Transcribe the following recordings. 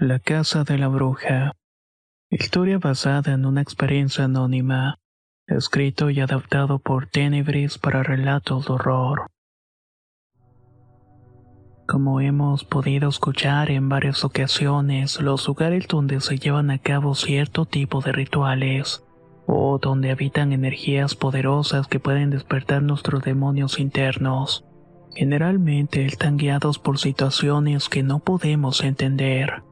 La Casa de la Bruja. Historia basada en una experiencia anónima. Escrito y adaptado por Tenebris para relatos de horror. Como hemos podido escuchar en varias ocasiones, los lugares donde se llevan a cabo cierto tipo de rituales, o donde habitan energías poderosas que pueden despertar nuestros demonios internos, generalmente están guiados por situaciones que no podemos entender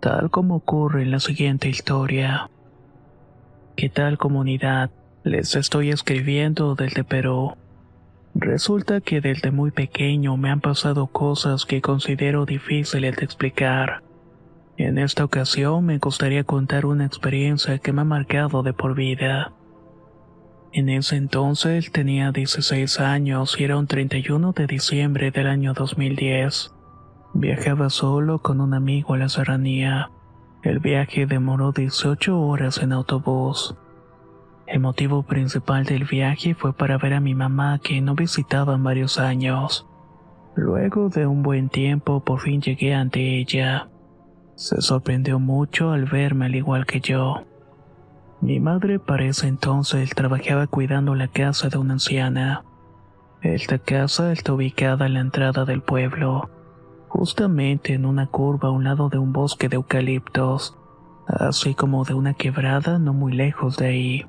tal como ocurre en la siguiente historia. ¿Qué tal comunidad? Les estoy escribiendo desde Perú. Resulta que desde muy pequeño me han pasado cosas que considero difíciles de explicar. En esta ocasión me gustaría contar una experiencia que me ha marcado de por vida. En ese entonces tenía 16 años y era un 31 de diciembre del año 2010. Viajaba solo con un amigo a la serranía. El viaje demoró 18 horas en autobús. El motivo principal del viaje fue para ver a mi mamá que no visitaba en varios años. Luego de un buen tiempo por fin llegué ante ella. Se sorprendió mucho al verme al igual que yo. Mi madre para ese entonces trabajaba cuidando la casa de una anciana. Esta casa está ubicada en la entrada del pueblo justamente en una curva a un lado de un bosque de eucaliptos, así como de una quebrada no muy lejos de ahí.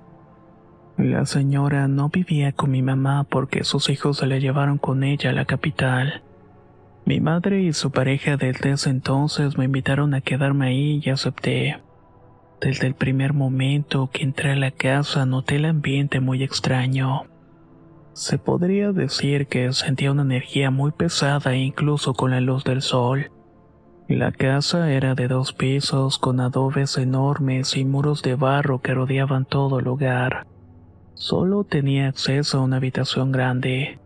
La señora no vivía con mi mamá porque sus hijos se la llevaron con ella a la capital. Mi madre y su pareja desde ese entonces me invitaron a quedarme ahí y acepté. Desde el primer momento que entré a la casa noté el ambiente muy extraño. Se podría decir que sentía una energía muy pesada incluso con la luz del sol. La casa era de dos pisos con adobes enormes y muros de barro que rodeaban todo el lugar. Solo tenía acceso a una habitación grande.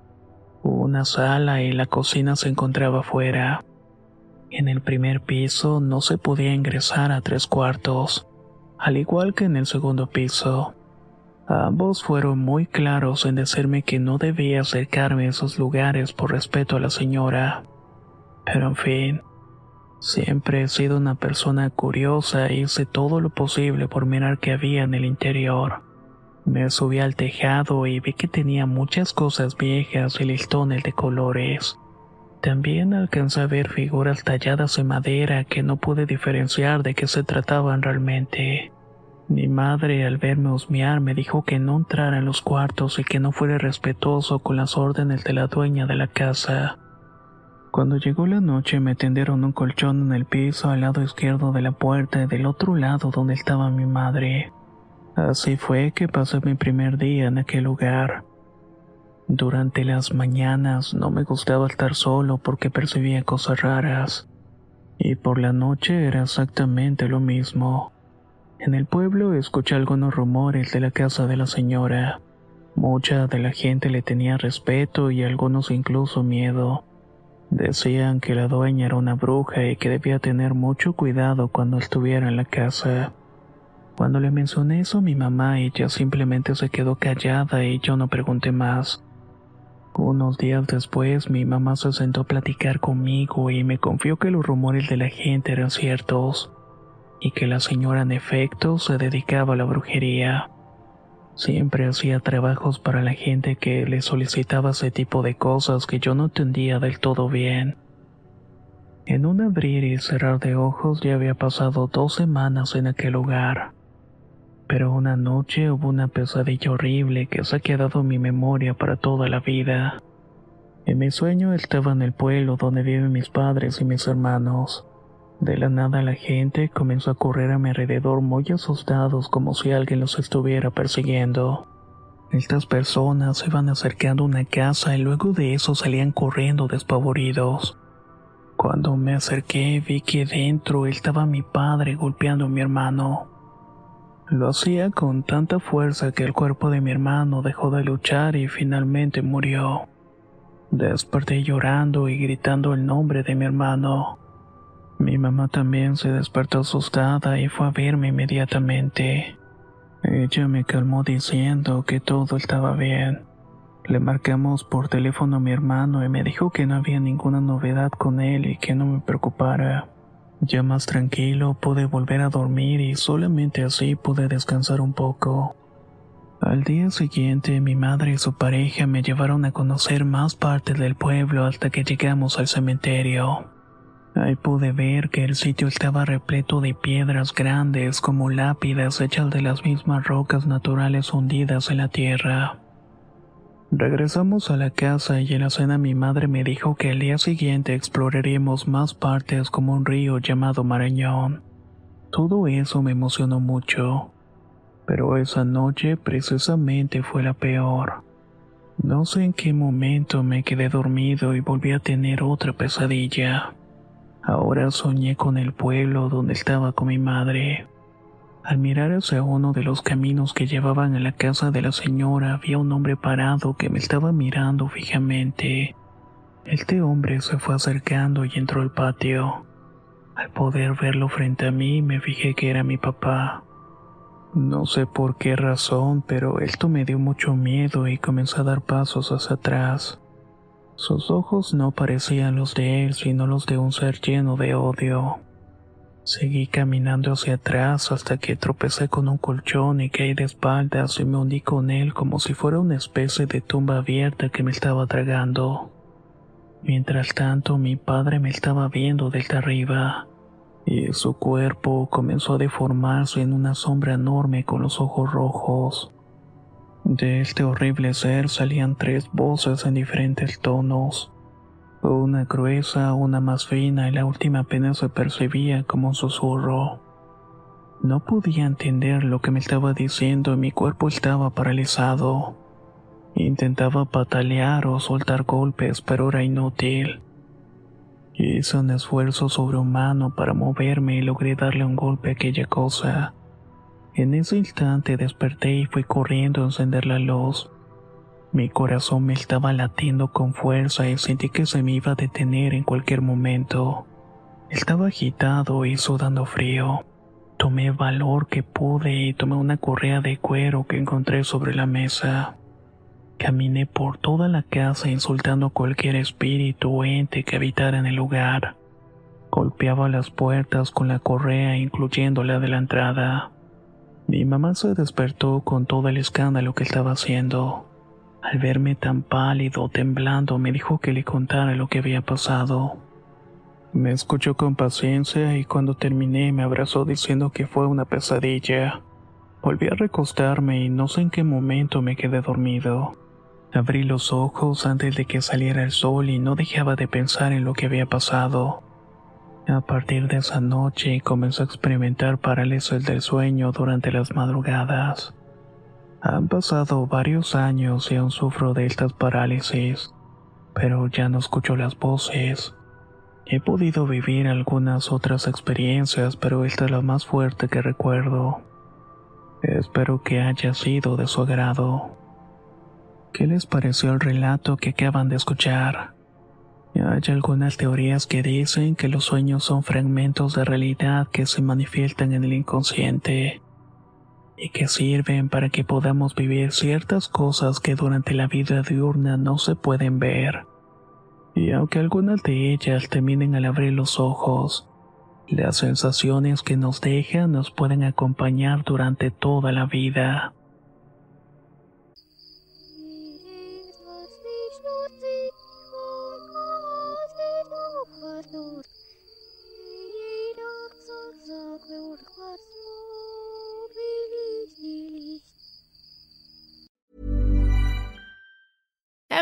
Una sala y la cocina se encontraba fuera. En el primer piso no se podía ingresar a tres cuartos, al igual que en el segundo piso. Ambos fueron muy claros en decirme que no debía acercarme a esos lugares por respeto a la señora. Pero en fin, siempre he sido una persona curiosa y hice todo lo posible por mirar qué había en el interior. Me subí al tejado y vi que tenía muchas cosas viejas y listones de colores. También alcancé a ver figuras talladas en madera que no pude diferenciar de qué se trataban realmente. Mi madre al verme husmear me dijo que no entrara en los cuartos y que no fuera respetuoso con las órdenes de la dueña de la casa. Cuando llegó la noche me tendieron un colchón en el piso al lado izquierdo de la puerta y del otro lado donde estaba mi madre. Así fue que pasé mi primer día en aquel lugar. Durante las mañanas no me gustaba estar solo porque percibía cosas raras. Y por la noche era exactamente lo mismo. En el pueblo escuché algunos rumores de la casa de la señora. Mucha de la gente le tenía respeto y algunos incluso miedo. Decían que la dueña era una bruja y que debía tener mucho cuidado cuando estuviera en la casa. Cuando le mencioné eso a mi mamá, ella simplemente se quedó callada y yo no pregunté más. Unos días después, mi mamá se sentó a platicar conmigo y me confió que los rumores de la gente eran ciertos y que la señora en efecto se dedicaba a la brujería. Siempre hacía trabajos para la gente que le solicitaba ese tipo de cosas que yo no entendía del todo bien. En un abrir y cerrar de ojos ya había pasado dos semanas en aquel lugar. Pero una noche hubo una pesadilla horrible que se ha quedado en mi memoria para toda la vida. En mi sueño estaba en el pueblo donde viven mis padres y mis hermanos. De la nada la gente comenzó a correr a mi alrededor muy asustados como si alguien los estuviera persiguiendo. Estas personas se iban acercando a una casa y luego de eso salían corriendo despavoridos. Cuando me acerqué vi que dentro estaba mi padre golpeando a mi hermano. Lo hacía con tanta fuerza que el cuerpo de mi hermano dejó de luchar y finalmente murió. Desperté llorando y gritando el nombre de mi hermano. Mi mamá también se despertó asustada y fue a verme inmediatamente. Ella me calmó diciendo que todo estaba bien. Le marcamos por teléfono a mi hermano y me dijo que no había ninguna novedad con él y que no me preocupara. Ya más tranquilo pude volver a dormir y solamente así pude descansar un poco. Al día siguiente mi madre y su pareja me llevaron a conocer más partes del pueblo hasta que llegamos al cementerio. Ahí pude ver que el sitio estaba repleto de piedras grandes como lápidas hechas de las mismas rocas naturales hundidas en la tierra. Regresamos a la casa y en la cena mi madre me dijo que al día siguiente exploraríamos más partes como un río llamado Marañón. Todo eso me emocionó mucho, pero esa noche precisamente fue la peor. No sé en qué momento me quedé dormido y volví a tener otra pesadilla. Ahora soñé con el pueblo donde estaba con mi madre. Al mirar hacia uno de los caminos que llevaban a la casa de la señora, había un hombre parado que me estaba mirando fijamente. Este hombre se fue acercando y entró al patio. Al poder verlo frente a mí, me fijé que era mi papá. No sé por qué razón, pero esto me dio mucho miedo y comencé a dar pasos hacia atrás. Sus ojos no parecían los de él, sino los de un ser lleno de odio. Seguí caminando hacia atrás hasta que tropecé con un colchón y caí de espaldas y me hundí con él como si fuera una especie de tumba abierta que me estaba tragando. Mientras tanto mi padre me estaba viendo desde arriba y su cuerpo comenzó a deformarse en una sombra enorme con los ojos rojos. De este horrible ser salían tres voces en diferentes tonos. Una gruesa, una más fina y la última apenas se percibía como un susurro. No podía entender lo que me estaba diciendo y mi cuerpo estaba paralizado. Intentaba patalear o soltar golpes, pero era inútil. Hice un esfuerzo sobrehumano para moverme y logré darle un golpe a aquella cosa. En ese instante desperté y fui corriendo a encender la luz. Mi corazón me estaba latiendo con fuerza y sentí que se me iba a detener en cualquier momento. Estaba agitado y sudando frío. Tomé valor que pude y tomé una correa de cuero que encontré sobre la mesa. Caminé por toda la casa insultando cualquier espíritu o ente que habitara en el lugar. Golpeaba las puertas con la correa incluyendo la de la entrada. Mi mamá se despertó con todo el escándalo que estaba haciendo. Al verme tan pálido, temblando, me dijo que le contara lo que había pasado. Me escuchó con paciencia y cuando terminé me abrazó diciendo que fue una pesadilla. Volví a recostarme y no sé en qué momento me quedé dormido. Abrí los ojos antes de que saliera el sol y no dejaba de pensar en lo que había pasado. A partir de esa noche comencé a experimentar parálisis del sueño durante las madrugadas. Han pasado varios años y aún sufro de estas parálisis, pero ya no escucho las voces. He podido vivir algunas otras experiencias, pero esta es la más fuerte que recuerdo. Espero que haya sido de su agrado. ¿Qué les pareció el relato que acaban de escuchar? Hay algunas teorías que dicen que los sueños son fragmentos de realidad que se manifiestan en el inconsciente y que sirven para que podamos vivir ciertas cosas que durante la vida diurna no se pueden ver. Y aunque algunas de ellas terminen al abrir los ojos, las sensaciones que nos dejan nos pueden acompañar durante toda la vida.